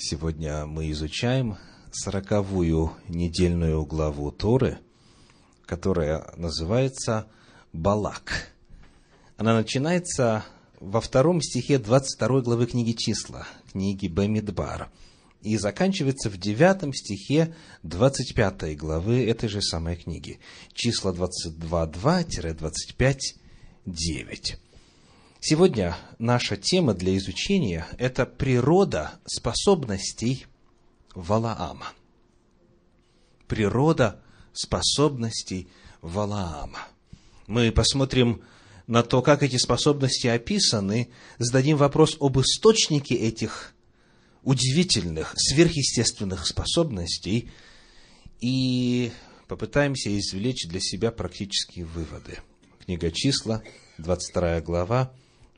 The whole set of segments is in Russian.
Сегодня мы изучаем сороковую недельную главу Торы, которая называется Балак. Она начинается во втором стихе 22 главы книги Числа, книги Бамидбар, и заканчивается в девятом стихе 25 главы этой же самой книги. Числа 22.2-25.9. Сегодня наша тема для изучения – это природа способностей Валаама. Природа способностей Валаама. Мы посмотрим на то, как эти способности описаны, зададим вопрос об источнике этих удивительных, сверхъестественных способностей и попытаемся извлечь для себя практические выводы. Книга числа, 22 глава,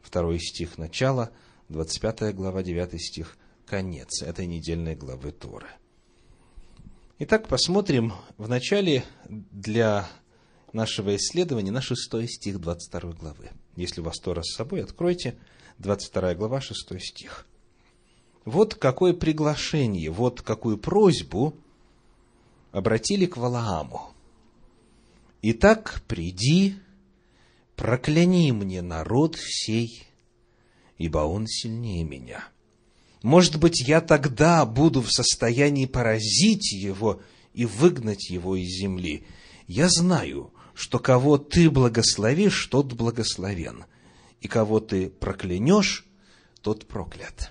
2 стих начала, 25 глава, 9 стих конец этой недельной главы Торы. Итак, посмотрим вначале для нашего исследования на 6 стих 22 главы. Если у вас Тора с собой, откройте 22 глава, 6 стих. Вот какое приглашение, вот какую просьбу обратили к Валааму. «Итак, приди, прокляни мне народ сей, ибо он сильнее меня. Может быть, я тогда буду в состоянии поразить его и выгнать его из земли. Я знаю, что кого ты благословишь, тот благословен, и кого ты проклянешь, тот проклят.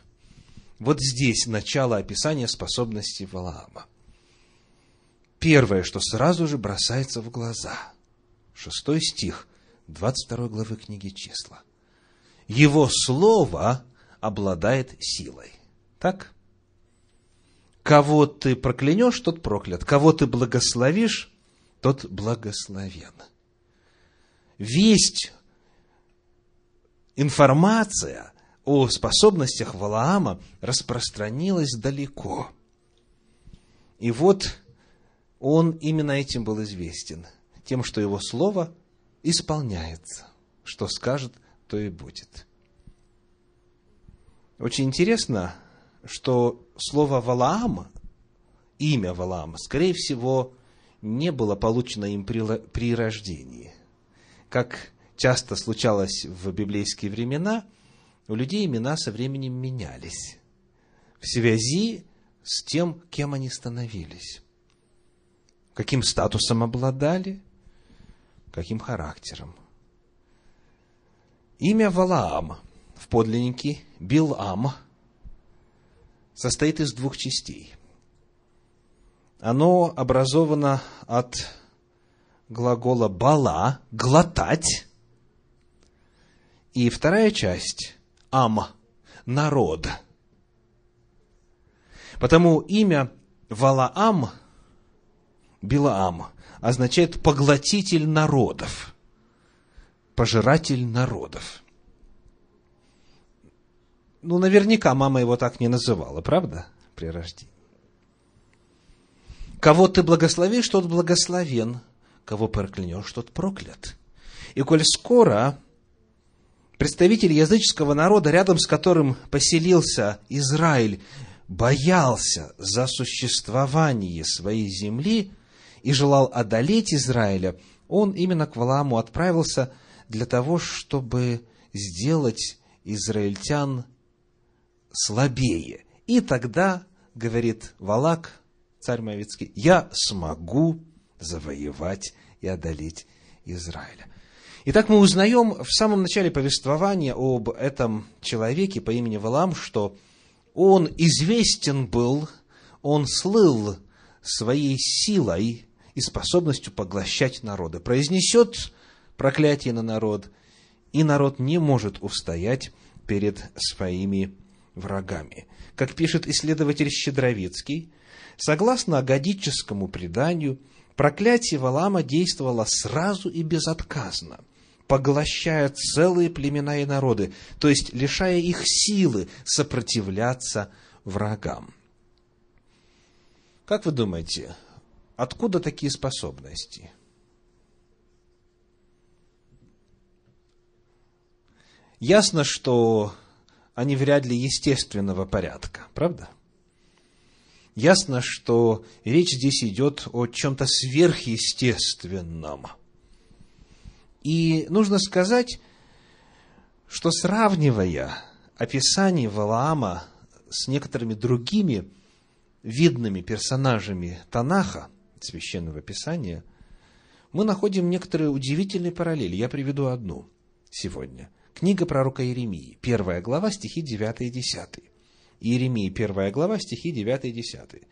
Вот здесь начало описания способностей Валаама. Первое, что сразу же бросается в глаза. Шестой стих 22 главы книги числа. Его слово обладает силой. Так? Кого ты проклянешь, тот проклят. Кого ты благословишь, тот благословен. Весть, информация о способностях Валаама распространилась далеко. И вот он именно этим был известен, тем, что его слово исполняется, что скажет, то и будет. Очень интересно, что слово Валаам, имя Валаам, скорее всего, не было получено им при рождении. Как часто случалось в библейские времена, у людей имена со временем менялись в связи с тем, кем они становились, каким статусом обладали, каким характером. Имя Валаам в подлиннике Билам состоит из двух частей. Оно образовано от глагола бала – глотать. И вторая часть – ам – народ. Потому имя Валаам, Билаам, означает поглотитель народов, пожиратель народов. Ну, наверняка мама его так не называла, правда, при рождении. Кого ты благословишь, тот благословен. Кого проклянешь, тот проклят. И коль скоро представитель языческого народа, рядом с которым поселился Израиль, боялся за существование своей земли и желал одолеть Израиля, он именно к Валааму отправился для того, чтобы сделать израильтян слабее. И тогда, говорит Валак, царь Моавицкий, я смогу завоевать и одолеть Израиля. Итак, мы узнаем в самом начале повествования об этом человеке по имени Валам, что он известен был, он слыл своей силой и способностью поглощать народы. Произнесет проклятие на народ, и народ не может устоять перед своими врагами. Как пишет исследователь Щедровицкий, согласно агадическому преданию, проклятие Валама действовало сразу и безотказно, поглощая целые племена и народы, то есть лишая их силы сопротивляться врагам. Как вы думаете, откуда такие способности? Ясно, что они вряд ли естественного порядка, правда? ясно, что речь здесь идет о чем-то сверхъестественном. И нужно сказать, что сравнивая описание Валаама с некоторыми другими видными персонажами Танаха, священного писания, мы находим некоторые удивительные параллели. Я приведу одну сегодня. Книга пророка Иеремии, первая глава, стихи 9 и 10. Иеремии, первая глава, стихи 9 и 10.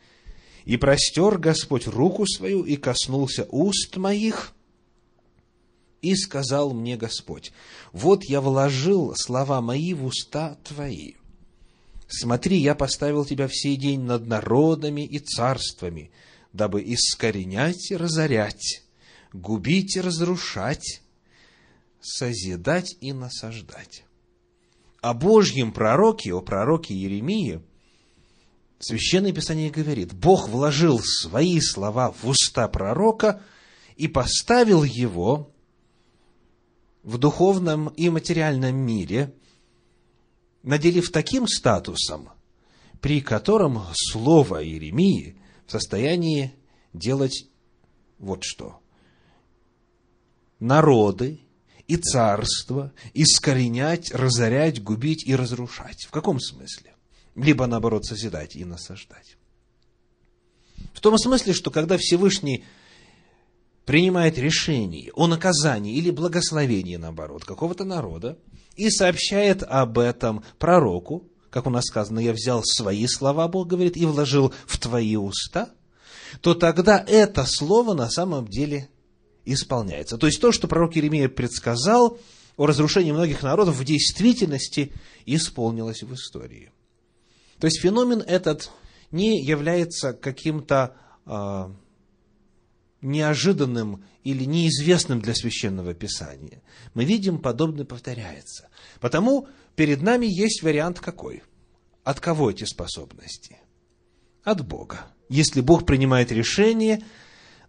«И простер Господь руку свою, и коснулся уст моих, и сказал мне Господь, вот я вложил слова мои в уста твои. Смотри, я поставил тебя в сей день над народами и царствами, дабы искоренять и разорять, губить и разрушать, созидать и насаждать. О Божьем пророке, о пророке Еремии, Священное Писание говорит, Бог вложил свои слова в уста пророка и поставил его в духовном и материальном мире, наделив таким статусом, при котором слово Иеремии в состоянии делать вот что. Народы и царства искоренять, разорять, губить и разрушать. В каком смысле? Либо, наоборот, созидать и насаждать. В том смысле, что когда Всевышний принимает решение о наказании или благословении, наоборот, какого-то народа, и сообщает об этом пророку, как у нас сказано, я взял свои слова, Бог говорит, и вложил в твои уста, то тогда это слово на самом деле исполняется. То есть то, что пророк Иеремия предсказал о разрушении многих народов, в действительности исполнилось в истории. То есть феномен этот не является каким-то э, неожиданным или неизвестным для священного писания. Мы видим, подобное повторяется. Потому перед нами есть вариант какой? От кого эти способности? От Бога. Если Бог принимает решение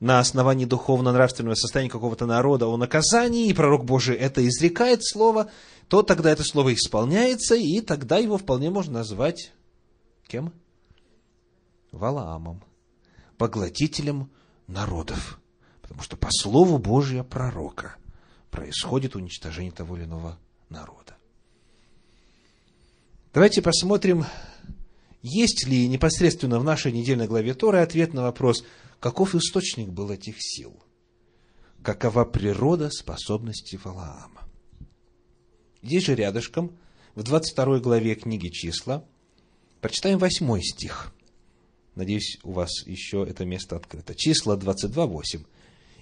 на основании духовно-нравственного состояния какого-то народа о наказании, и пророк Божий это изрекает слово, то тогда это слово исполняется, и тогда его вполне можно назвать кем? Валаамом, поглотителем народов. Потому что по слову Божия пророка происходит уничтожение того или иного народа. Давайте посмотрим, есть ли непосредственно в нашей недельной главе Торы ответ на вопрос, каков источник был этих сил, какова природа способности Валаама. Здесь же рядышком, в 22 главе книги «Числа», прочитаем 8 стих – Надеюсь, у вас еще это место открыто. Числа 22.8.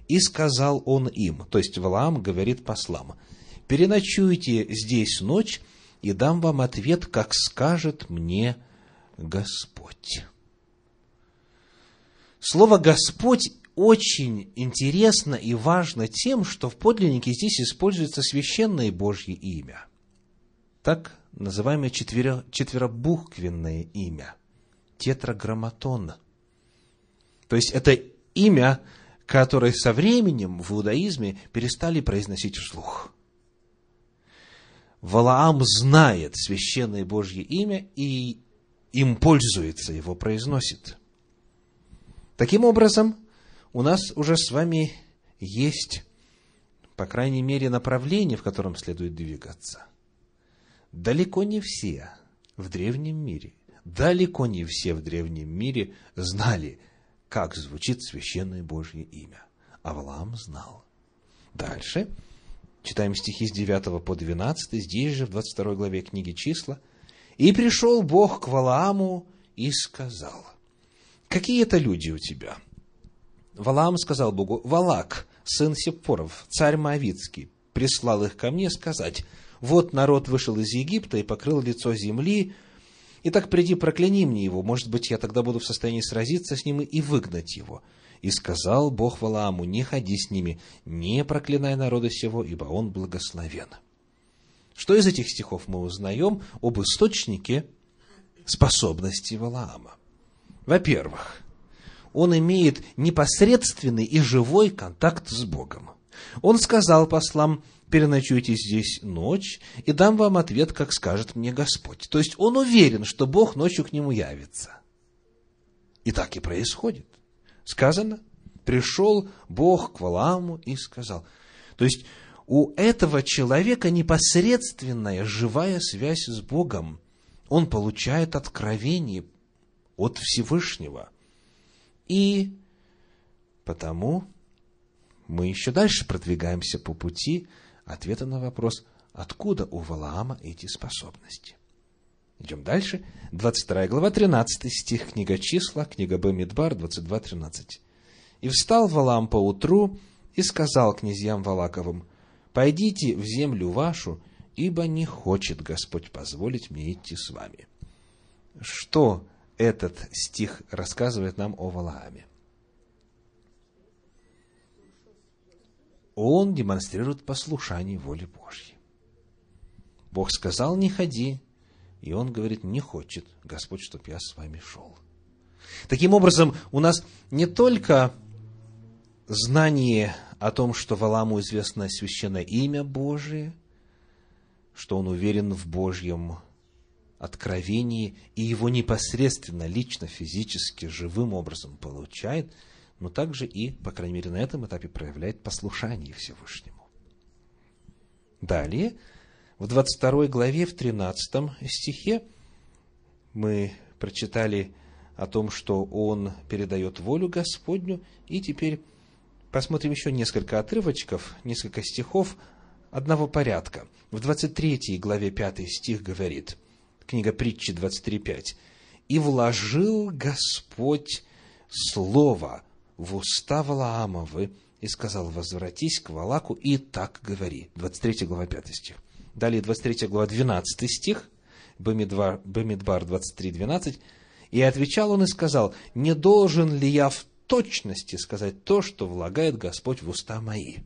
«И сказал он им», то есть Валаам говорит послам, «переночуйте здесь ночь, и дам вам ответ, как скажет мне Господь». Слово «Господь» очень интересно и важно тем, что в подлиннике здесь используется священное Божье имя. Так называемое четверо, четверобуквенное имя – тетраграмматон. То есть это имя, которое со временем в иудаизме перестали произносить вслух. Валаам знает священное Божье имя и им пользуется, его произносит. Таким образом, у нас уже с вами есть, по крайней мере, направление, в котором следует двигаться. Далеко не все в древнем мире далеко не все в древнем мире знали, как звучит священное Божье имя. Авраам знал. Дальше читаем стихи с 9 по 12, здесь же, в 22 главе книги «Числа». «И пришел Бог к Валааму и сказал, какие это люди у тебя?» Валаам сказал Богу, «Валак, сын Сеппоров, царь Моавицкий, прислал их ко мне сказать, вот народ вышел из Египта и покрыл лицо земли, Итак, приди, прокляни мне его, может быть, я тогда буду в состоянии сразиться с ним и выгнать его. И сказал Бог Валааму, не ходи с ними, не проклинай народа сего, ибо он благословен. Что из этих стихов мы узнаем об источнике способности Валаама? Во-первых, он имеет непосредственный и живой контакт с Богом. Он сказал послам, переночуйте здесь ночь, и дам вам ответ, как скажет мне Господь. То есть он уверен, что Бог ночью к нему явится. И так и происходит. Сказано, пришел Бог к Валааму и сказал. То есть, у этого человека непосредственная живая связь с Богом. Он получает откровение от Всевышнего. И потому мы еще дальше продвигаемся по пути ответа на вопрос, откуда у Валаама эти способности. Идем дальше. 22 глава, 13 стих, книга числа, книга Бамидбар, 22-13. «И встал Валаам поутру и сказал князьям Валаковым, «Пойдите в землю вашу, ибо не хочет Господь позволить мне идти с вами». Что этот стих рассказывает нам о Валааме? Он демонстрирует послушание воле Божьей. Бог сказал, не ходи, и он говорит, не хочет Господь, чтоб я с вами шел. Таким образом, у нас не только знание о том, что Валаму известно священное имя Божие, что он уверен в Божьем откровении и его непосредственно, лично, физически, живым образом получает, но также и, по крайней мере, на этом этапе проявляет послушание Всевышнему. Далее, в 22 главе, в 13 стихе мы прочитали о том, что он передает волю Господню, и теперь посмотрим еще несколько отрывочков, несколько стихов одного порядка. В 23 главе 5 стих говорит, книга притчи 23.5, «И вложил Господь слово в уста Валаамовы, и сказал, возвратись к Валаку и так говори». 23 глава 5 стих. Далее 23 глава 12 стих, Бамидбар, Бамидбар 23, 12. «И отвечал он и сказал, не должен ли я в точности сказать то, что влагает Господь в уста мои?»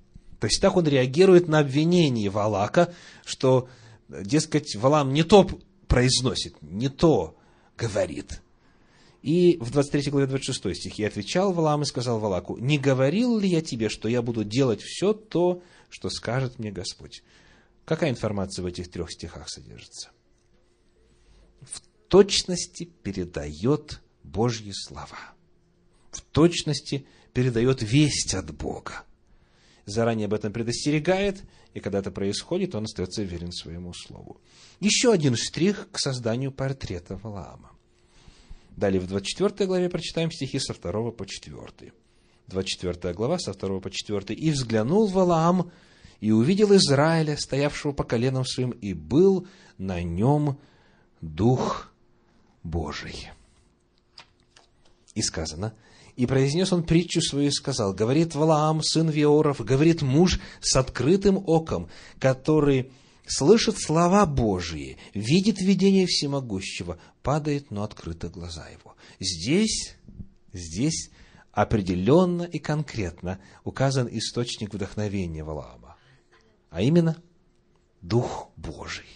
То есть так он реагирует на обвинение Валака, что, дескать, Валам не то произносит, не то говорит. И в 23 главе 26 стихе отвечал Валам и сказал Валаку, «Не говорил ли я тебе, что я буду делать все то, что скажет мне Господь?» Какая информация в этих трех стихах содержится? В точности передает Божьи слова. В точности передает весть от Бога. Заранее об этом предостерегает, и когда это происходит, он остается верен своему слову. Еще один штрих к созданию портрета Валаама. Далее в 24 главе прочитаем стихи со 2 по 4. 24 глава со 2 по 4. «И взглянул Валаам и увидел Израиля, стоявшего по коленам своим, и был на нем Дух Божий. И сказано, и произнес он притчу свою и сказал, говорит Валаам, сын Виоров, говорит муж с открытым оком, который слышит слова Божьи, видит видение всемогущего, падает, но открыты глаза его. Здесь, здесь определенно и конкретно указан источник вдохновения Валаама а именно Дух Божий.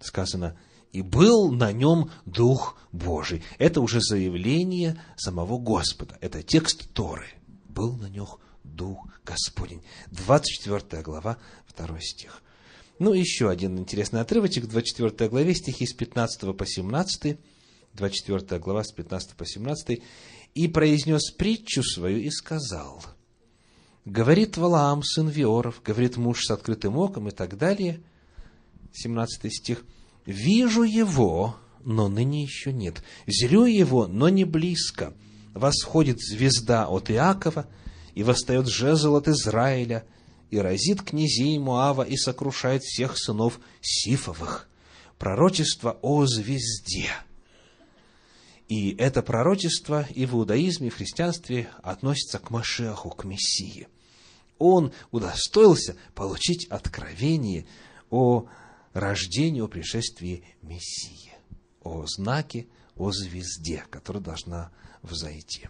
Сказано, и был на нем Дух Божий. Это уже заявление самого Господа. Это текст Торы. Был на нем Дух Господень. 24 глава, 2 стих. Ну, еще один интересный отрывочек, 24 главе, стихи с 15 по 17, 24 глава с 15 по 17, «И произнес притчу свою и сказал, Говорит Валаам, сын Виоров, говорит муж с открытым оком и так далее. 17 стих. «Вижу его, но ныне еще нет. Зрю его, но не близко. Восходит звезда от Иакова, и восстает жезл от Израиля, и разит князей Муава, и сокрушает всех сынов Сифовых. Пророчество о звезде». И это пророчество и в иудаизме, и в христианстве относится к Машеху, к Мессии он удостоился получить откровение о рождении, о пришествии Мессии, о знаке, о звезде, которая должна взойти.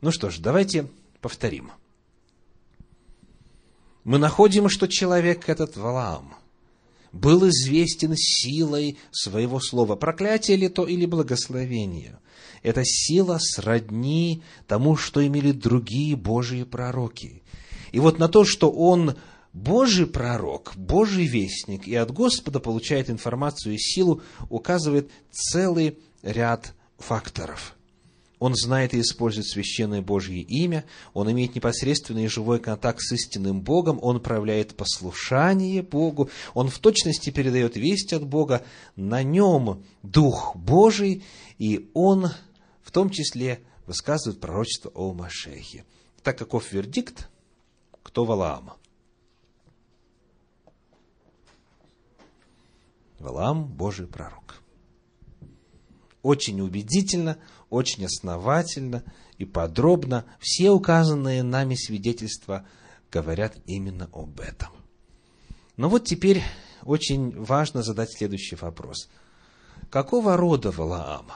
Ну что ж, давайте повторим. Мы находим, что человек этот Валаам был известен силой своего слова. Проклятие ли то или благословение? Это сила сродни тому, что имели другие Божьи пророки. И вот на то, что он Божий пророк, Божий вестник и от Господа получает информацию и силу, указывает целый ряд факторов. он знает и использует священное Божье имя, он имеет непосредственный и живой контакт с истинным Богом, он проявляет послушание Богу, он в точности передает весть от Бога, на нем Дух Божий, и он в том числе высказывает пророчество о Машехе. Так каков вердикт? Кто Валаам? Валаам – Божий пророк. Очень убедительно, очень основательно и подробно все указанные нами свидетельства говорят именно об этом. Но вот теперь очень важно задать следующий вопрос. Какого рода Валаам?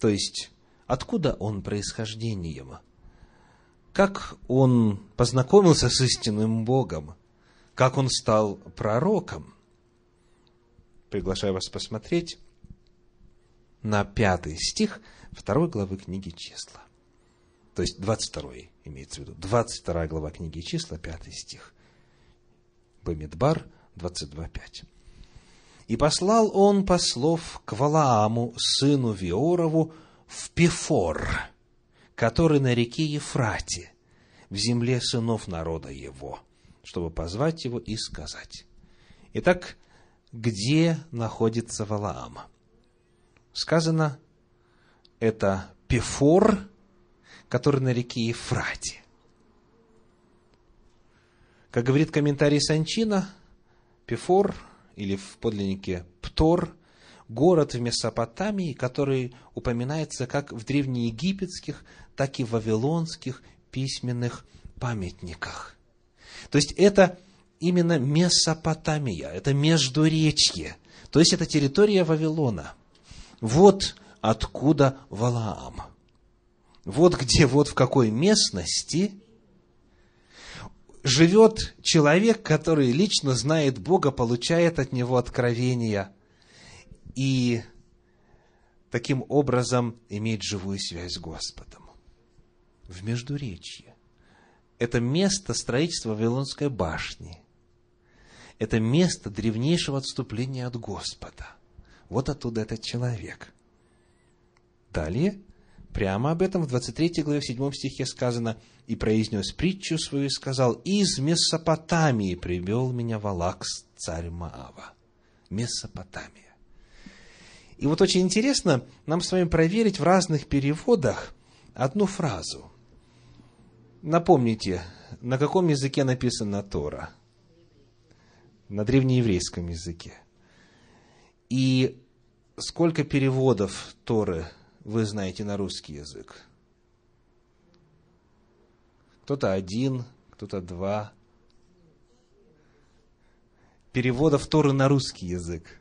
То есть, откуда он происхождением? Как он познакомился с истинным Богом? Как он стал пророком? Приглашаю вас посмотреть на пятый стих второй главы книги числа. То есть 22 имеется в виду. 22 глава книги числа, пятый стих. Бамидбар 22.5. «И послал он послов к Валааму, сыну Виорову, в Пифор, который на реке Ефрате, в земле сынов народа его, чтобы позвать его и сказать. Итак, где находится Валаам? Сказано, это Пифор, который на реке Ефрате. Как говорит комментарий Санчина, Пифор, или в подлиннике Птор, город в Месопотамии, который упоминается как в древнеегипетских, так и в вавилонских письменных памятниках. То есть это именно Месопотамия, это Междуречье, то есть это территория Вавилона. Вот откуда Валаам. Вот где, вот в какой местности живет человек, который лично знает Бога, получает от Него откровения и таким образом имеет живую связь с Господом. В Междуречье. Это место строительства Вавилонской башни. Это место древнейшего отступления от Господа. Вот оттуда этот человек. Далее, прямо об этом в 23 главе, в 7 стихе сказано, «И произнес притчу свою и сказал, из Месопотамии привел меня Валакс, царь Маава». Месопотамия. И вот очень интересно нам с вами проверить в разных переводах одну фразу. Напомните, на каком языке написана Тора? На древнееврейском языке. И сколько переводов Торы вы знаете на русский язык? Кто-то один, кто-то два. Переводов Торы на русский язык.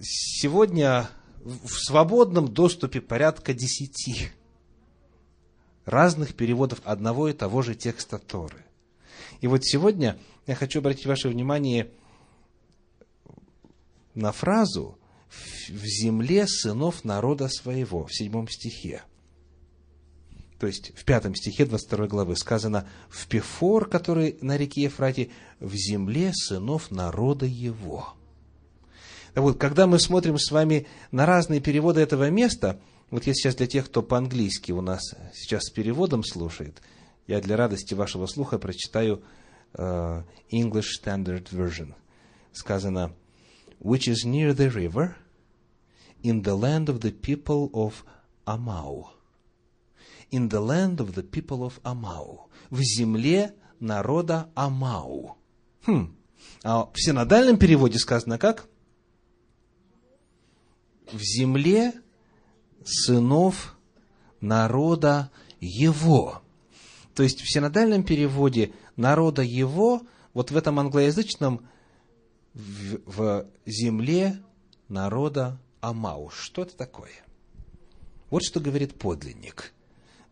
Сегодня в свободном доступе порядка десяти разных переводов одного и того же текста Торы. И вот сегодня я хочу обратить ваше внимание на фразу, в земле сынов народа своего, в седьмом стихе. То есть в пятом стихе 22 главы сказано «в Пефор, который на реке Ефрате, в земле сынов народа его». Вот, когда мы смотрим с вами на разные переводы этого места, вот я сейчас для тех, кто по-английски у нас сейчас с переводом слушает, я для радости вашего слуха прочитаю uh, English Standard Version. Сказано – which is near the river, in the land of the people of Амау. In the land of the people of Амау. В земле народа Амау. Хм. А в синодальном переводе сказано как? В земле сынов народа его. То есть в синодальном переводе народа его, вот в этом англоязычном в, в земле народа Амау. Что это такое? Вот что говорит подлинник.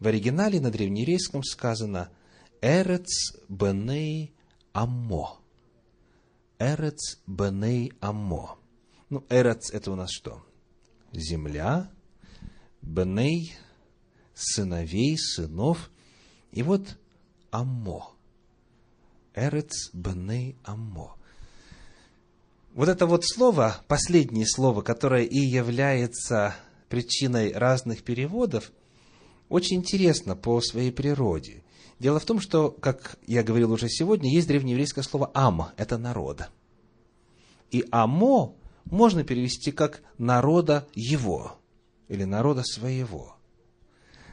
В оригинале на древнееврейском сказано «Эрец беней Аммо». «Эрец беней Аммо». Ну, Эрец – это у нас что? Земля, Беней – сыновей, сынов. И вот Аммо. Эрец беней Аммо вот это вот слово, последнее слово, которое и является причиной разных переводов, очень интересно по своей природе. Дело в том, что, как я говорил уже сегодня, есть древнееврейское слово «ам» – это «народ». И «амо» можно перевести как «народа его» или «народа своего».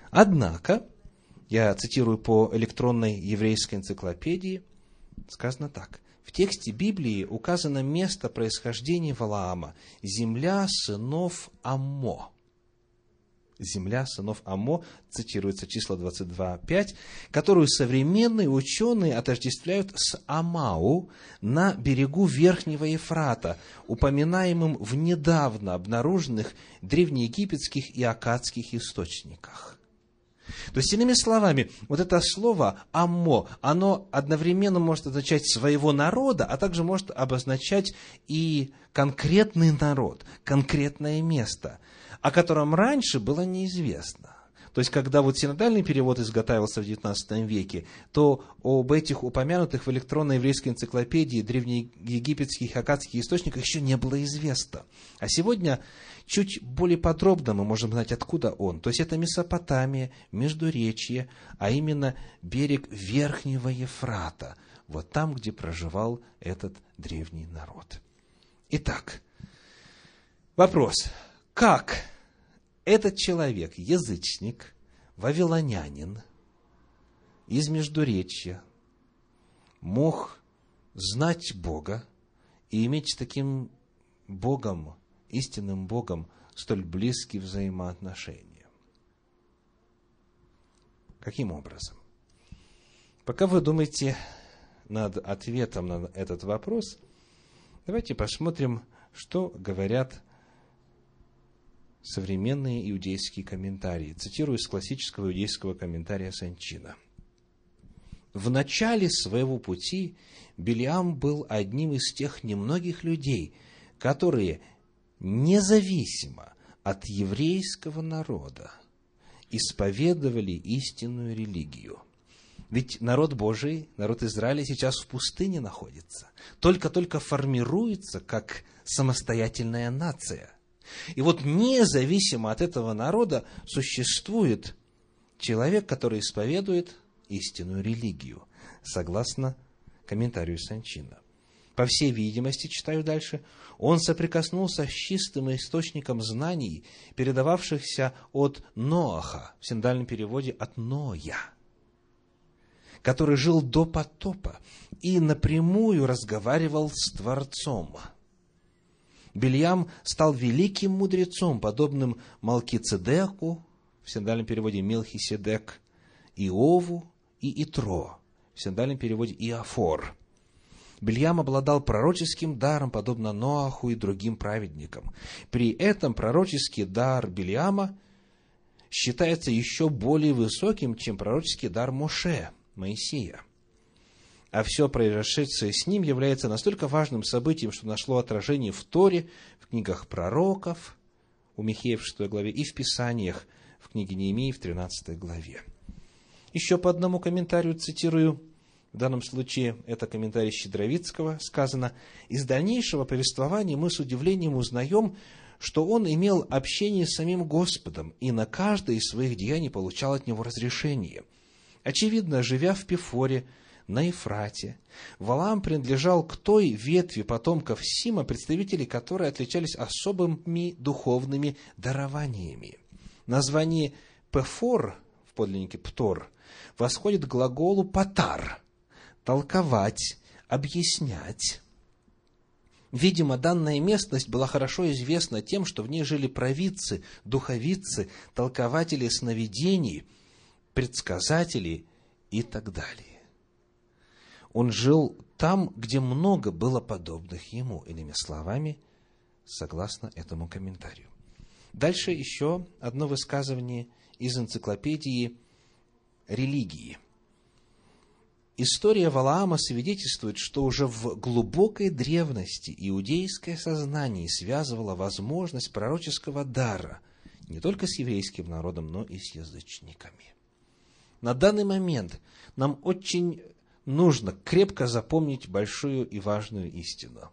Однако, я цитирую по электронной еврейской энциклопедии, сказано так. В тексте Библии указано место происхождения Валаама – земля сынов Аммо земля сынов Амо, цитируется число 22.5, которую современные ученые отождествляют с Амау на берегу Верхнего Ефрата, упоминаемым в недавно обнаруженных древнеегипетских и акадских источниках. То есть, иными словами, вот это слово «аммо», оно одновременно может означать своего народа, а также может обозначать и конкретный народ, конкретное место – о котором раньше было неизвестно. То есть, когда вот синодальный перевод изготавливался в XIX веке, то об этих упомянутых в электронной еврейской энциклопедии древнеегипетских и акадских источниках еще не было известно. А сегодня чуть более подробно мы можем знать, откуда он. То есть, это Месопотамия, Междуречье, а именно берег Верхнего Ефрата. Вот там, где проживал этот древний народ. Итак, вопрос. Как этот человек, язычник, вавилонянин из Междуречья, мог знать Бога и иметь с таким Богом, истинным Богом, столь близкие взаимоотношения. Каким образом? Пока вы думаете над ответом на этот вопрос, давайте посмотрим, что говорят современные иудейские комментарии. Цитирую из классического иудейского комментария Санчина. В начале своего пути Белиам был одним из тех немногих людей, которые независимо от еврейского народа исповедовали истинную религию. Ведь народ Божий, народ Израиля сейчас в пустыне находится, только-только формируется как самостоятельная нация – и вот независимо от этого народа существует человек, который исповедует истинную религию, согласно комментарию Санчина. По всей видимости, читаю дальше, он соприкоснулся с чистым источником знаний, передававшихся от Ноаха, в синдальном переводе от Ноя, который жил до потопа и напрямую разговаривал с Творцом – Бельям стал великим мудрецом, подобным Малкицедеку, в синдальном переводе Милхиседек, Иову и Итро, в синдальном переводе Иофор. Бельям обладал пророческим даром, подобно Ноаху и другим праведникам. При этом пророческий дар Бельяма считается еще более высоким, чем пророческий дар Моше, Моисея – а все произошедшее с ним является настолько важным событием, что нашло отражение в Торе, в книгах пророков, у Михея в 6 главе, и в Писаниях, в книге Неемии в 13 главе. Еще по одному комментарию цитирую, в данном случае это комментарий Щедровицкого, сказано, «Из дальнейшего повествования мы с удивлением узнаем, что он имел общение с самим Господом и на каждое из своих деяний получал от него разрешение. Очевидно, живя в Пифоре, на Ефрате. Валаам принадлежал к той ветви потомков Сима, представители которой отличались особыми духовными дарованиями. Название Пефор в подлиннике Птор восходит к глаголу Патар – толковать, объяснять. Видимо, данная местность была хорошо известна тем, что в ней жили провидцы, духовицы, толкователи сновидений, предсказатели и так далее. Он жил там, где много было подобных ему, иными словами, согласно этому комментарию. Дальше еще одно высказывание из энциклопедии религии. История Валаама свидетельствует, что уже в глубокой древности иудейское сознание связывало возможность пророческого дара не только с еврейским народом, но и с язычниками. На данный момент нам очень нужно крепко запомнить большую и важную истину.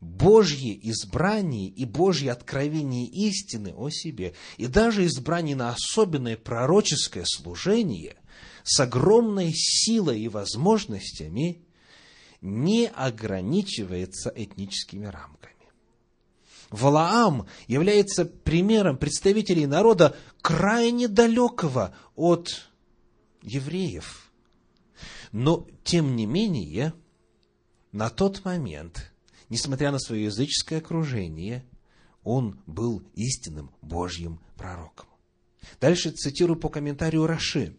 Божье избрание и Божье откровение истины о себе, и даже избрание на особенное пророческое служение с огромной силой и возможностями не ограничивается этническими рамками. Валаам является примером представителей народа крайне далекого от евреев. Но, тем не менее, на тот момент, несмотря на свое языческое окружение, он был истинным Божьим пророком. Дальше цитирую по комментарию Раши.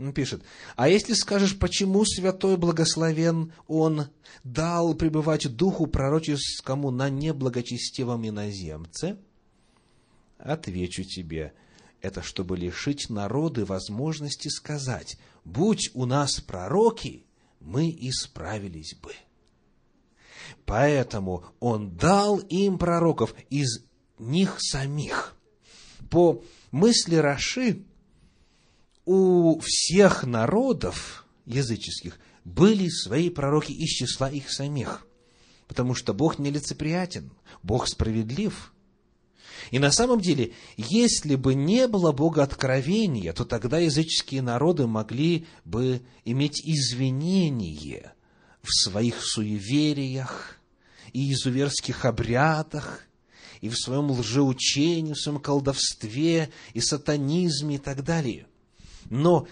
Он пишет, «А если скажешь, почему святой благословен он дал пребывать духу пророческому на неблагочестивом иноземце?» Отвечу тебе, это чтобы лишить народы возможности сказать, «Будь у нас пророки, мы исправились бы». Поэтому он дал им пророков из них самих. По мысли Раши, у всех народов языческих были свои пророки из числа их самих. Потому что Бог нелицеприятен, Бог справедлив. И на самом деле, если бы не было Бога откровения, то тогда языческие народы могли бы иметь извинение в своих суевериях и изуверских обрядах, и в своем лжеучении, в своем колдовстве, и сатанизме и так далее. Но,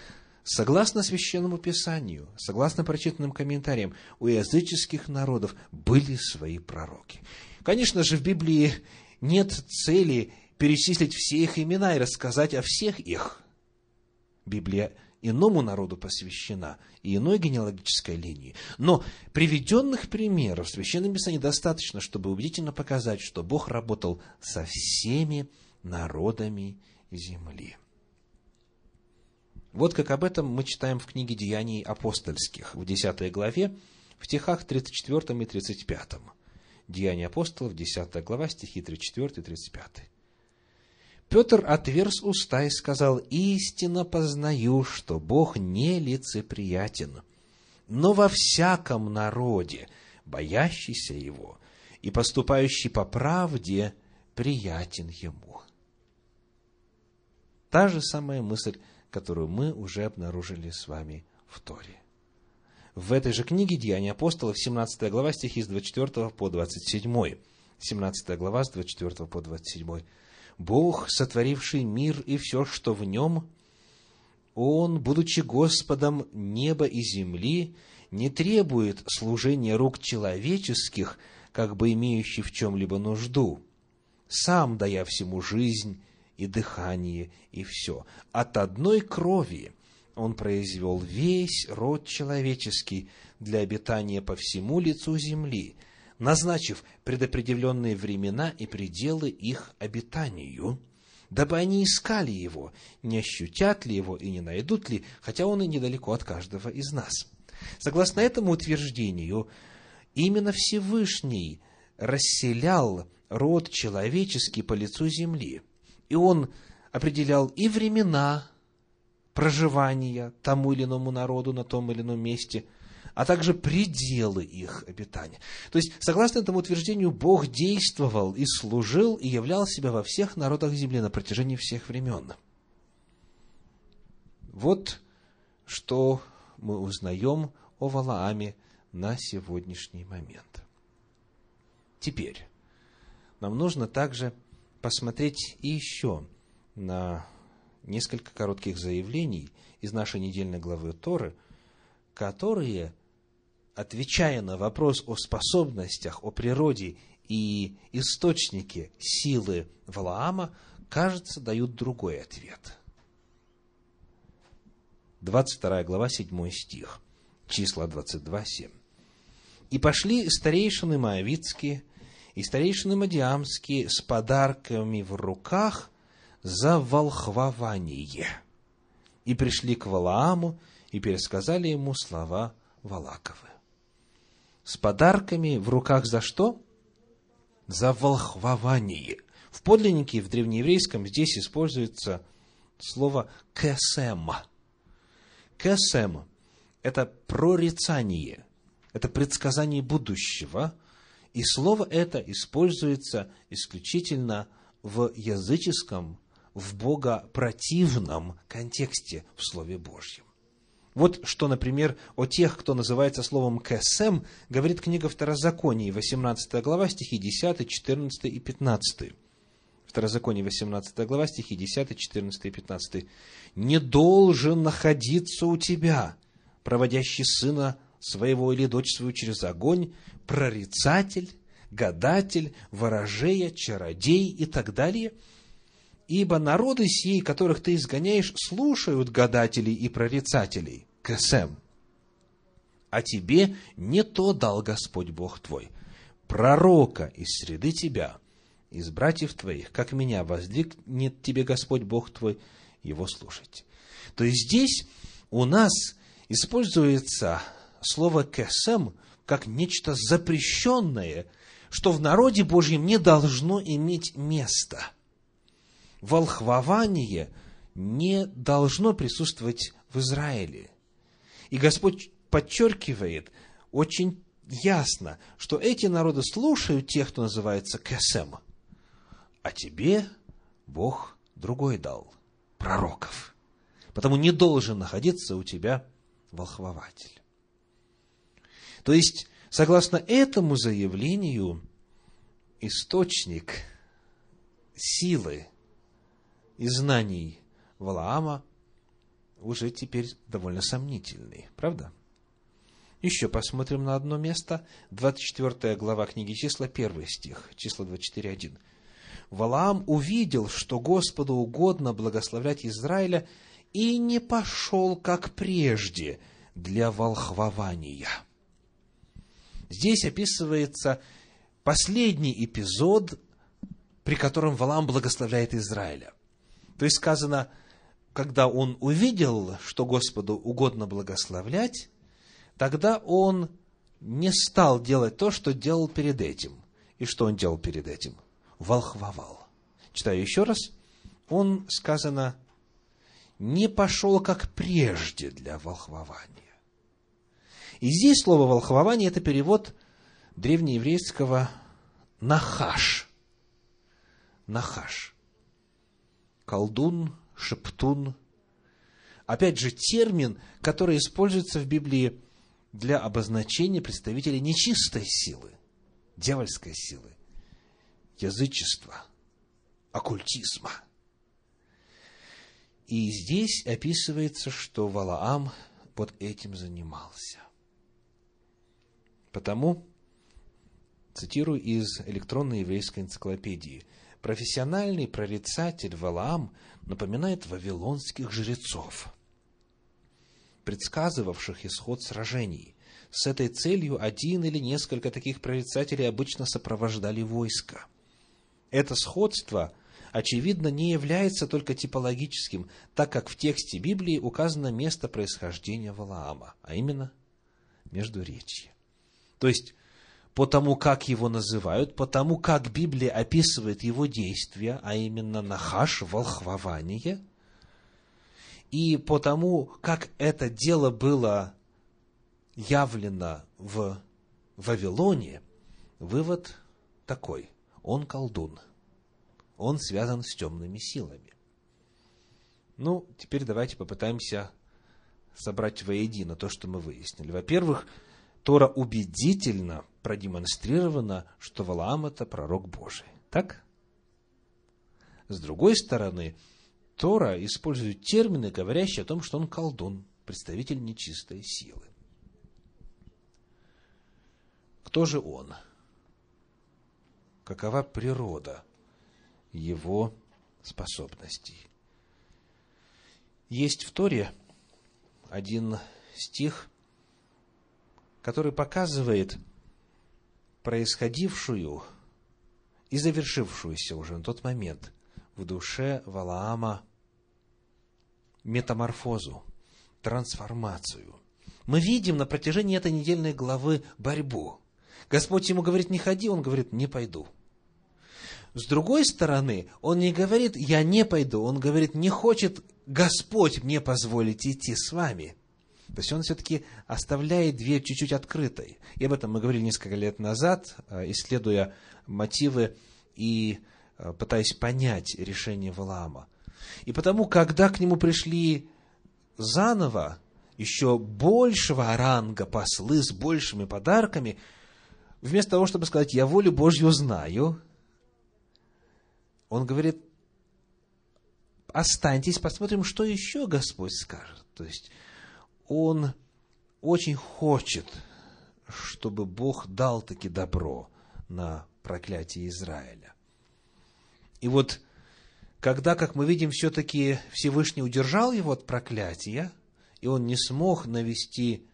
согласно Священному Писанию, согласно прочитанным комментариям, у языческих народов были свои пророки. Конечно же, в Библии нет цели перечислить все их имена и рассказать о всех их. Библия иному народу посвящена и иной генеалогической линии. Но приведенных примеров в Священном Писании достаточно, чтобы убедительно показать, что Бог работал со всеми народами земли. Вот как об этом мы читаем в книге Деяний апостольских, в 10 главе, в стихах 34 и 35. Деяния апостолов, 10 глава, стихи 34 и 35. Петр отверз уста и сказал, «Истинно познаю, что Бог не лицеприятен, но во всяком народе, боящийся Его и поступающий по правде, приятен Ему». Та же самая мысль, которую мы уже обнаружили с вами в Торе. В этой же книге «Деяния апостолов», 17 глава, стихи с 24 по 27. 17 глава, с 24 по 27. «Бог, сотворивший мир и все, что в нем, Он, будучи Господом неба и земли, не требует служения рук человеческих, как бы имеющий в чем-либо нужду, сам дая всему жизнь и дыхание, и все. От одной крови он произвел весь род человеческий для обитания по всему лицу земли, назначив предопределенные времена и пределы их обитанию, дабы они искали его, не ощутят ли его и не найдут ли, хотя он и недалеко от каждого из нас. Согласно этому утверждению, именно Всевышний расселял род человеческий по лицу земли – и он определял и времена проживания тому или иному народу на том или ином месте, а также пределы их обитания. То есть, согласно этому утверждению, Бог действовал и служил и являл себя во всех народах земли на протяжении всех времен. Вот что мы узнаем о Валааме на сегодняшний момент. Теперь нам нужно также посмотреть и еще на несколько коротких заявлений из нашей недельной главы Торы, которые, отвечая на вопрос о способностях, о природе и источнике силы Валаама, кажется, дают другой ответ. 22 глава, 7 стих, числа 22, 7. «И пошли старейшины Моавицкие, и старейшины Мадиамские с подарками в руках за волхвование. И пришли к Валааму и пересказали ему слова Валаковы. С подарками в руках за что? За волхвование. В подлиннике, в древнееврейском, здесь используется слово «кесем». «Кесем» – это прорицание, это предсказание будущего – И слово это используется исключительно в языческом, в богопротивном контексте в Слове Божьем. Вот что, например, о тех, кто называется словом «кесем», говорит книга Второзаконий, 18 глава, стихи 10, 14 и 15. Второзаконие, 18 глава, стихи 10, 14 и 15. «Не должен находиться у тебя, проводящий сына своего или дочь свою через огонь, прорицатель, гадатель, ворожея, чародей и так далее. Ибо народы сии, которых ты изгоняешь, слушают гадателей и прорицателей. Кесем. А тебе не то дал Господь Бог твой. Пророка из среды тебя, из братьев твоих, как меня воздвигнет тебе Господь Бог твой, его слушать. То есть здесь у нас используется слово «кесем» как нечто запрещенное, что в народе Божьем не должно иметь места. Волхвование не должно присутствовать в Израиле. И Господь подчеркивает очень ясно, что эти народы слушают тех, кто называется Кесем, а тебе Бог другой дал, пророков. Потому не должен находиться у тебя волхвователь. То есть, согласно этому заявлению, источник силы и знаний Валаама уже теперь довольно сомнительный, правда? Еще посмотрим на одно место. 24 глава книги числа, 1 стих, число 24.1. Валаам увидел, что Господу угодно благословлять Израиля, и не пошел, как прежде, для волхвования. Здесь описывается последний эпизод, при котором Валам благословляет Израиля. То есть сказано, когда он увидел, что Господу угодно благословлять, тогда он не стал делать то, что делал перед этим. И что он делал перед этим? Волхвовал. Читаю еще раз. Он, сказано, не пошел как прежде для волхвования. И здесь слово волхвование – это перевод древнееврейского «нахаш». «Нахаш». Колдун, шептун. Опять же, термин, который используется в Библии для обозначения представителей нечистой силы, дьявольской силы, язычества, оккультизма. И здесь описывается, что Валаам вот этим занимался. Потому, цитирую из электронной еврейской энциклопедии, профессиональный прорицатель Валаам напоминает вавилонских жрецов, предсказывавших исход сражений. С этой целью один или несколько таких прорицателей обычно сопровождали войско. Это сходство, очевидно, не является только типологическим, так как в тексте Библии указано место происхождения Валаама, а именно Междуречье. То есть, по тому, как его называют, по тому, как Библия описывает его действия, а именно нахаш, волхвование, и по тому, как это дело было явлено в Вавилоне, вывод такой. Он колдун. Он связан с темными силами. Ну, теперь давайте попытаемся собрать воедино то, что мы выяснили. Во-первых, Тора убедительно продемонстрировано, что Валаам – это пророк Божий. Так? С другой стороны, Тора использует термины, говорящие о том, что он колдун, представитель нечистой силы. Кто же он? Какова природа его способностей? Есть в Торе один стих – который показывает происходившую и завершившуюся уже на тот момент в душе Валаама метаморфозу, трансформацию. Мы видим на протяжении этой недельной главы борьбу. Господь ему говорит, не ходи, он говорит, не пойду. С другой стороны, он не говорит, я не пойду, он говорит, не хочет Господь мне позволить идти с вами. То есть он все-таки оставляет дверь чуть-чуть открытой. И об этом мы говорили несколько лет назад, э, исследуя мотивы и э, пытаясь понять решение Валаама. И потому, когда к нему пришли заново еще большего ранга послы с большими подарками, вместо того, чтобы сказать, я волю Божью знаю, он говорит, останьтесь, посмотрим, что еще Господь скажет. То есть, он очень хочет, чтобы Бог дал таки добро на проклятие Израиля. И вот, когда, как мы видим, все-таки Всевышний удержал его от проклятия, и он не смог навести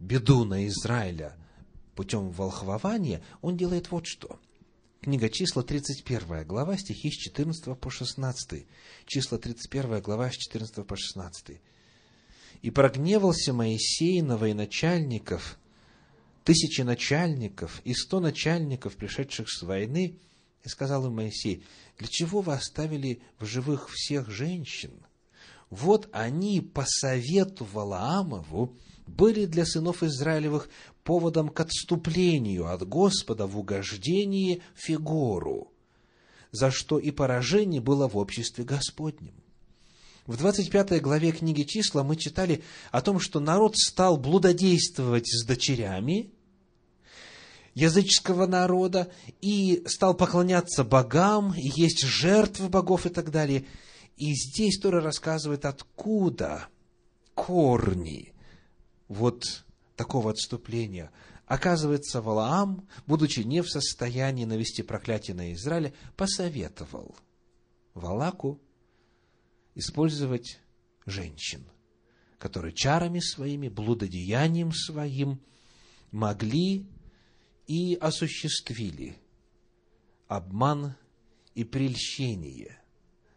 беду на Израиля путем волхвования, он делает вот что. Книга числа, 31 глава, стихи с 14 по 16. Числа, 31 глава, с 14 по 16. «И прогневался Моисей на военачальников, тысячи начальников и сто начальников, пришедших с войны, и сказал им Моисей, для чего вы оставили в живых всех женщин? Вот они по совету Валаамову были для сынов Израилевых поводом к отступлению от Господа в угождении Фигору, за что и поражение было в обществе Господнем. В 25 главе книги числа мы читали о том, что народ стал блудодействовать с дочерями языческого народа и стал поклоняться богам, и есть жертвы богов и так далее. И здесь Тора рассказывает, откуда корни вот такого отступления. Оказывается, Валаам, будучи не в состоянии навести проклятие на Израиля, посоветовал Валаку использовать женщин, которые чарами своими, блудодеянием своим могли и осуществили обман и прельщение,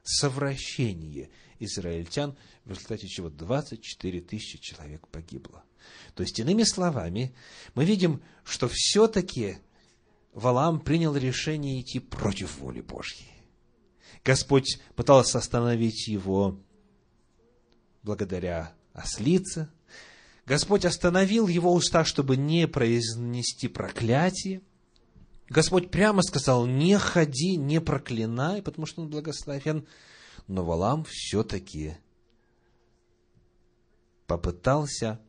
совращение израильтян, в результате чего 24 тысячи человек погибло. То есть, иными словами, мы видим, что все-таки Валам принял решение идти против воли Божьей. Господь пытался остановить его благодаря ослице. Господь остановил его уста, чтобы не произнести проклятие. Господь прямо сказал, не ходи, не проклинай, потому что он благословен. Но Валам все-таки попытался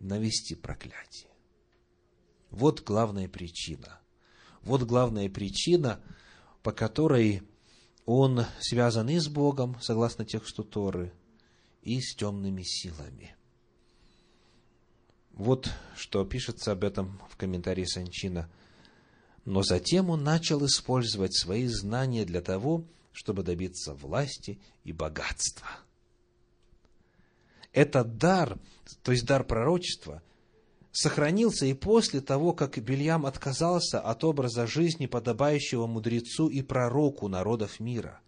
навести проклятие. Вот главная причина. Вот главная причина, по которой он связан и с Богом, согласно тексту Торы, и с темными силами. Вот что пишется об этом в комментарии Санчина. Но затем он начал использовать свои знания для того, чтобы добиться власти и богатства – этот дар, то есть дар пророчества, сохранился и после того, как Бельям отказался от образа жизни, подобающего мудрецу и пророку народов мира.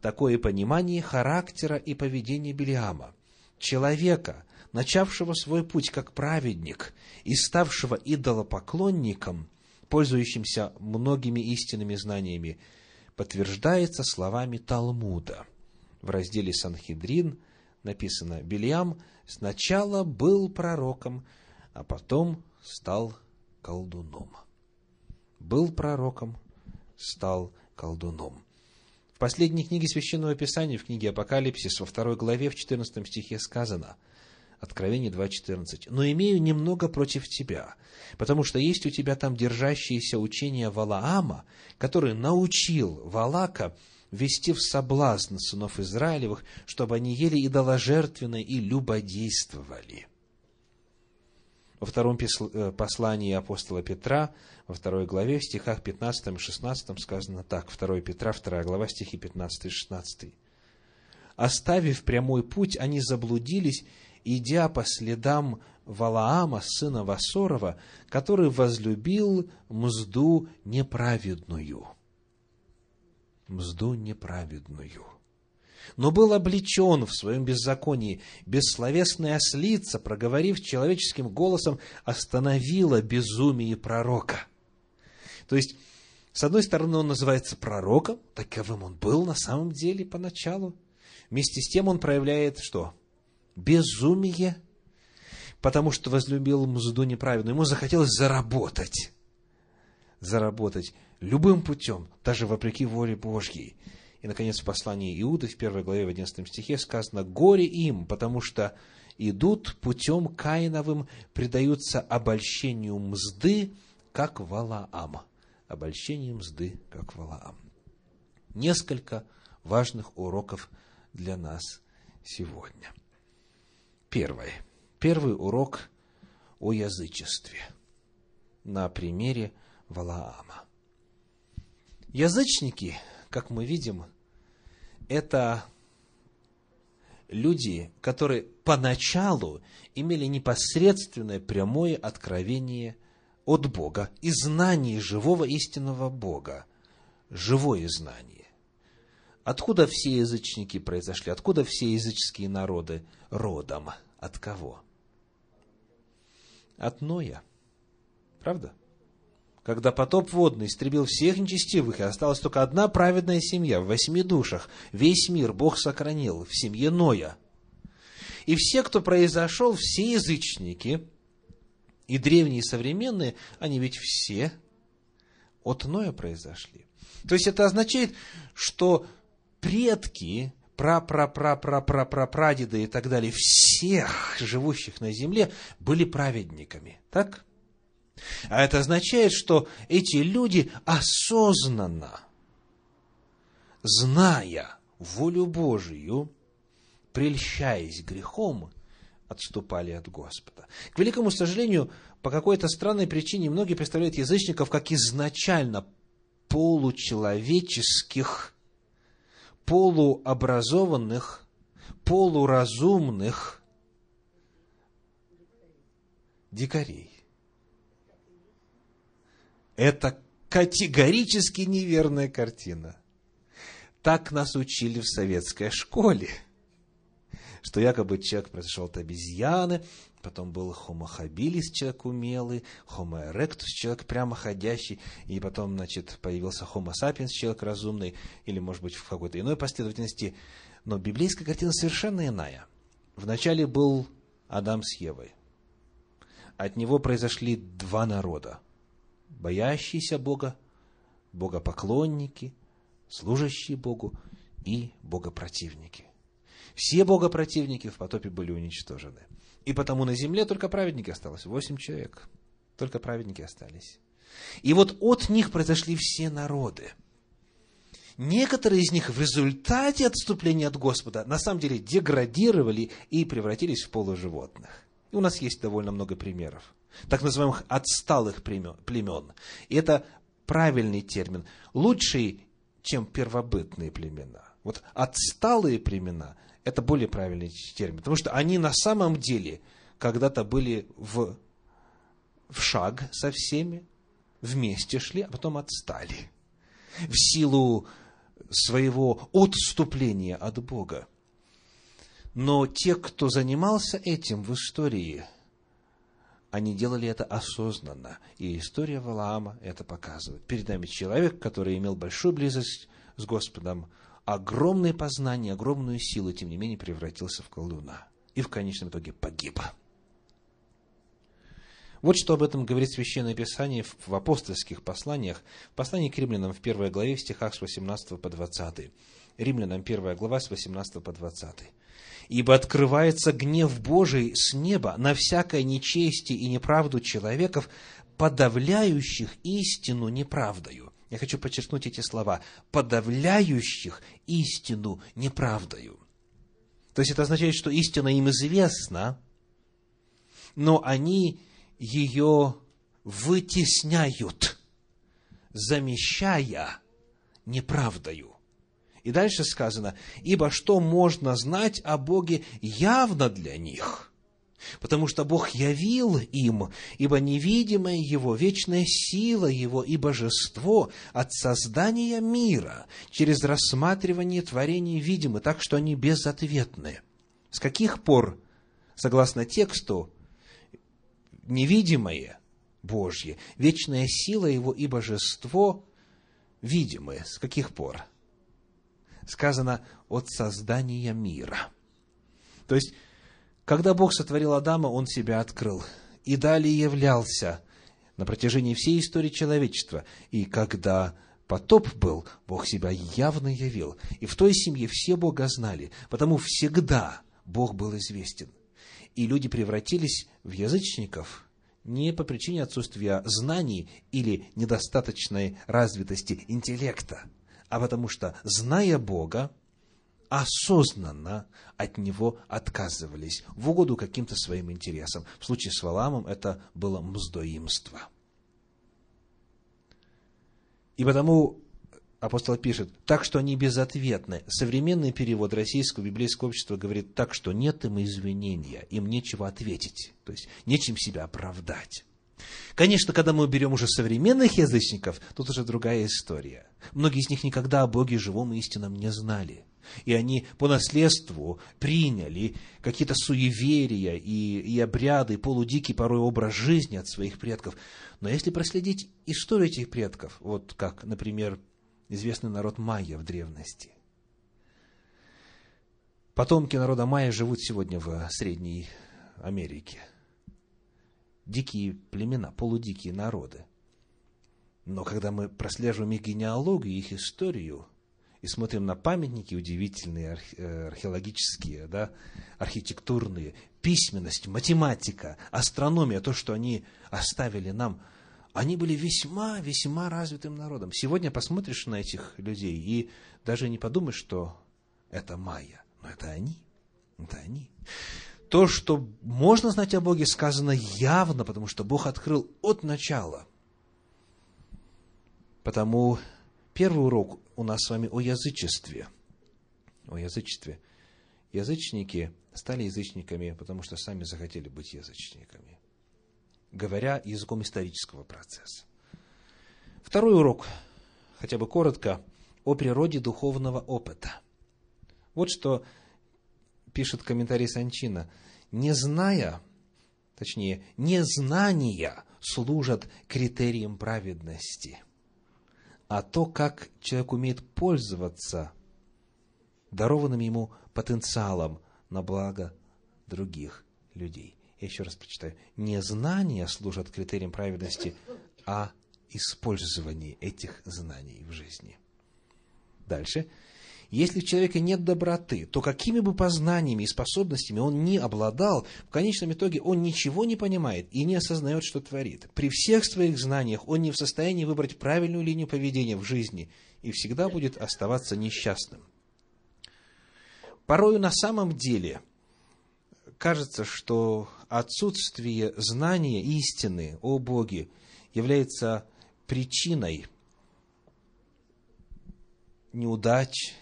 Такое понимание характера и поведения Бельяма, человека, начавшего свой путь как праведник и ставшего идолопоклонником, пользующимся многими истинными знаниями, подтверждается словами Талмуда в разделе Санхедрин – написано, Бельям сначала был пророком, а потом стал колдуном. Был пророком, стал колдуном. В последней книге Священного Писания, в книге Апокалипсис, во второй главе, в 14 стихе сказано, Откровение 2.14. «Но имею немного против тебя, потому что есть у тебя там держащиеся учения Валаама, который научил Валака ввести в соблазн сынов Израилевых, чтобы они ели идоложертвенно и любодействовали. Во втором э, послании апостола Петра, во второй главе, в стихах 15 и 16 сказано так, 2 Петра, 2 глава, стихи 15 и 16. «Оставив прямой путь, они заблудились, идя по следам Валаама, сына Васорова, который возлюбил мзду неправедную» мзду неправедную. Но был облечен в своем беззаконии. Бессловесная ослица, проговорив человеческим голосом, остановила безумие пророка. То есть, с одной стороны, он называется пророком, таковым он был на самом деле поначалу. Вместе с тем он проявляет что? безумие, потому что возлюбил мзду неправедную. Ему захотелось заработать. Заработать любым путем, даже вопреки воле Божьей. И, наконец, в послании Иуды, в первой главе, в 11 стихе сказано, «Горе им, потому что идут путем Каиновым, предаются обольщению мзды, как Валаам». Обольщению мзды, как Валаам. Несколько важных уроков для нас сегодня. Первое. Первый урок о язычестве на примере Валаама. Язычники, как мы видим, это люди, которые поначалу имели непосредственное прямое откровение от Бога и знание живого истинного Бога, живое знание. Откуда все язычники произошли? Откуда все языческие народы родом? От кого? От Ноя. Правда? Когда потоп водный истребил всех нечестивых, и осталась только одна праведная семья в восьми душах, весь мир Бог сохранил в семье Ноя. И все, кто произошел, все язычники, и древние, и современные, они ведь все от Ноя произошли. То есть это означает, что предки, пра-пра-пра-пра-пра-пра-прадеды и так далее, всех живущих на земле были праведниками. Так? А это означает, что эти люди осознанно, зная волю Божию, прельщаясь грехом, отступали от Господа. К великому сожалению, по какой-то странной причине многие представляют язычников как изначально получеловеческих, полуобразованных, полуразумных дикарей. Это категорически неверная картина. Так нас учили в советской школе, что якобы человек произошел от обезьяны, потом был homo habilis, человек умелый, homo erectus, человек прямоходящий, и потом, значит, появился homo sapiens, человек разумный, или, может быть, в какой-то иной последовательности. Но библейская картина совершенно иная. Вначале был Адам с Евой. От него произошли два народа боящиеся Бога, богопоклонники, служащие Богу и богопротивники. Все богопротивники в потопе были уничтожены. И потому на земле только праведники осталось. Восемь человек. Только праведники остались. И вот от них произошли все народы. Некоторые из них в результате отступления от Господа на самом деле деградировали и превратились в полуживотных. И у нас есть довольно много примеров так называемых отсталых племен. И это правильный термин, лучший, чем первобытные племена. Вот отсталые племена – это более правильный термин, потому что они на самом деле когда-то были в, в шаг со всеми, вместе шли, а потом отстали. В силу своего отступления от Бога. Но те, кто занимался этим в истории – они делали это осознанно. И история Валаама это показывает. Перед нами человек, который имел большую близость с Господом, огромные познания, огромную силу, тем не менее превратился в колдуна. И в конечном итоге погиб. Вот что об этом говорит Священное Писание в апостольских посланиях. В послании к римлянам в первой главе, в стихах с 18 по 20. Римлянам первая глава с 18 по 20 ибо открывается гнев Божий с неба на всякое нечестие и неправду человеков, подавляющих истину неправдою. Я хочу подчеркнуть эти слова. Подавляющих истину неправдою. То есть это означает, что истина им известна, но они ее вытесняют, замещая неправдою. И дальше сказано, ибо что можно знать о Боге явно для них? Потому что Бог явил им, ибо невидимая Его, вечная сила Его и божество от создания мира через рассматривание творений видимы, так что они безответны. С каких пор, согласно тексту, невидимое Божье, вечная сила Его и божество видимы? С каких пор? Сказано от создания мира. То есть, Когда Бог сотворил Адама, Он себя открыл и далее являлся на протяжении всей истории человечества. И когда потоп был, Бог себя явно явил. И в той семье все Бога знали, потому всегда Бог был известен. И люди превратились в язычников не по причине отсутствия знаний или недостаточной развитости интеллекта, а потому что, зная Бога, осознанно от него отказывались в угоду каким-то своим интересам. В случае с Валамом это было мздоимство. И потому апостол пишет, так что они безответны. Современный перевод российского библейского общества говорит так, что нет им извинения, им нечего ответить, то есть нечем себя оправдать. Конечно, когда мы берем уже современных язычников, тут уже другая история. Многие из них никогда о Боге живом и истинном не знали. И они по наследству приняли какие-то суеверия и, и обряды, полудикий порой образ жизни от своих предков. Но если проследить историю этих предков, вот как, например, известный народ майя в древности. Потомки народа майя живут сегодня в Средней Америке. Дикие племена, полудикие народы. Но когда мы прослеживаем их генеалогию, их историю, и смотрим на памятники удивительные, э, археологические, да, архитектурные, письменность, математика, астрономия, то, что они оставили нам – они были весьма, весьма развитым народом. Сегодня посмотришь на этих людей и даже не подумаешь, что это майя. Но это они. Это они. То, что можно знать о Боге, сказано явно, потому что Бог открыл от начала. Потому первый урок у нас с вами о язычестве. О язычестве. Язычники стали язычниками, потому что сами захотели быть язычниками говоря языком исторического процесса. Второй урок, хотя бы коротко, о природе духовного опыта. Вот что пишет комментарий Санчина. Не зная, точнее, незнания служат критерием праведности, а то, как человек умеет пользоваться дарованным ему потенциалом на благо других людей. Я еще раз прочитаю. Не знания служат критерием праведности, а использование этих знаний в жизни. Дальше. Если в человеке нет доброты, то какими бы познаниями и способностями он ни обладал, в конечном итоге он ничего не понимает и не осознает, что творит. При всех своих знаниях он не в состоянии выбрать правильную линию поведения в жизни и всегда будет оставаться несчастным. Порою на самом деле кажется, что отсутствие знания истины о Боге является причиной неудач,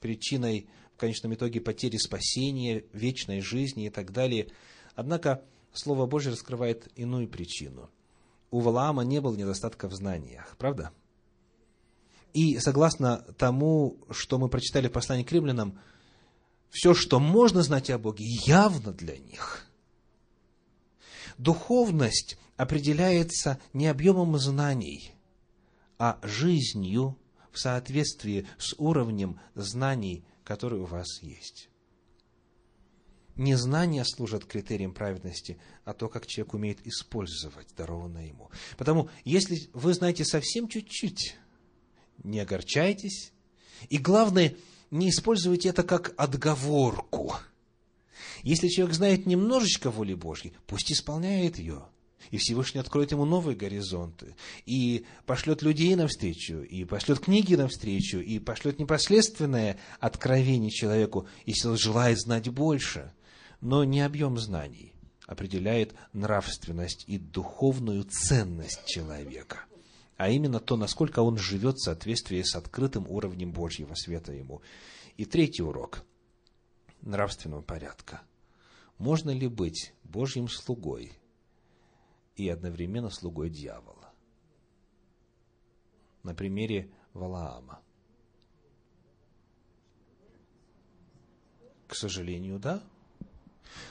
причиной в конечном итоге потери спасения, вечной жизни и так далее. Однако Слово Божье раскрывает иную причину. У Валаама не было недостатка в знаниях, правда? И согласно тому, что мы прочитали в послании к римлянам, все, что можно знать о Боге, явно для них – Духовность определяется не объемом знаний, а жизнью в соответствии с уровнем знаний, который у вас есть. Не знания служат критерием праведности, а то, как человек умеет использовать дарованное ему. Потому, если вы знаете совсем чуть-чуть, не огорчайтесь. И главное, не используйте это как отговорку – если человек знает немножечко воли Божьей, пусть исполняет ее. И Всевышний откроет ему новые горизонты, и пошлет людей навстречу, и пошлет книги навстречу, и пошлет непосредственное откровение человеку, если он желает знать больше. Но не объем знаний определяет нравственность и духовную ценность человека, а именно то, насколько он живет в соответствии с открытым уровнем Божьего света ему. И третий урок нравственного порядка – можно ли быть Божьим слугой и одновременно слугой дьявола? На примере Валаама. К сожалению, да.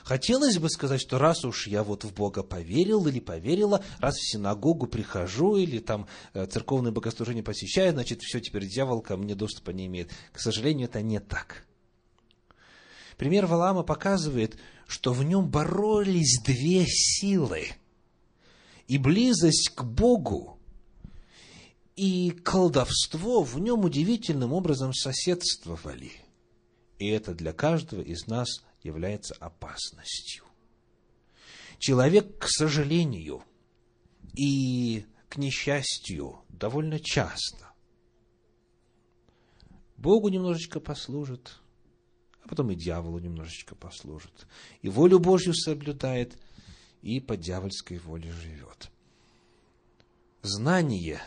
Хотелось бы сказать, что раз уж я вот в Бога поверил или поверила, раз в синагогу прихожу или там э, церковное богослужение посещаю, значит, все, теперь дьявол ко мне доступа не имеет. К сожалению, это не так. Пример Валаама показывает, что в нем боролись две силы. И близость к Богу, и колдовство в нем удивительным образом соседствовали. И это для каждого из нас является опасностью. Человек, к сожалению, и к несчастью, довольно часто Богу немножечко послужит, а потом и дьяволу немножечко послужит. И волю Божью соблюдает, и по дьявольской воле живет. Знание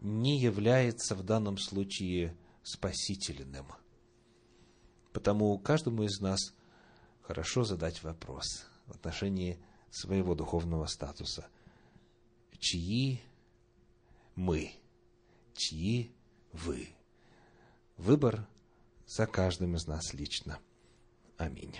не является в данном случае спасительным. Потому каждому из нас хорошо задать вопрос в отношении своего духовного статуса. Чьи мы? Чьи вы? Выбор за каждым из нас лично. Аминь.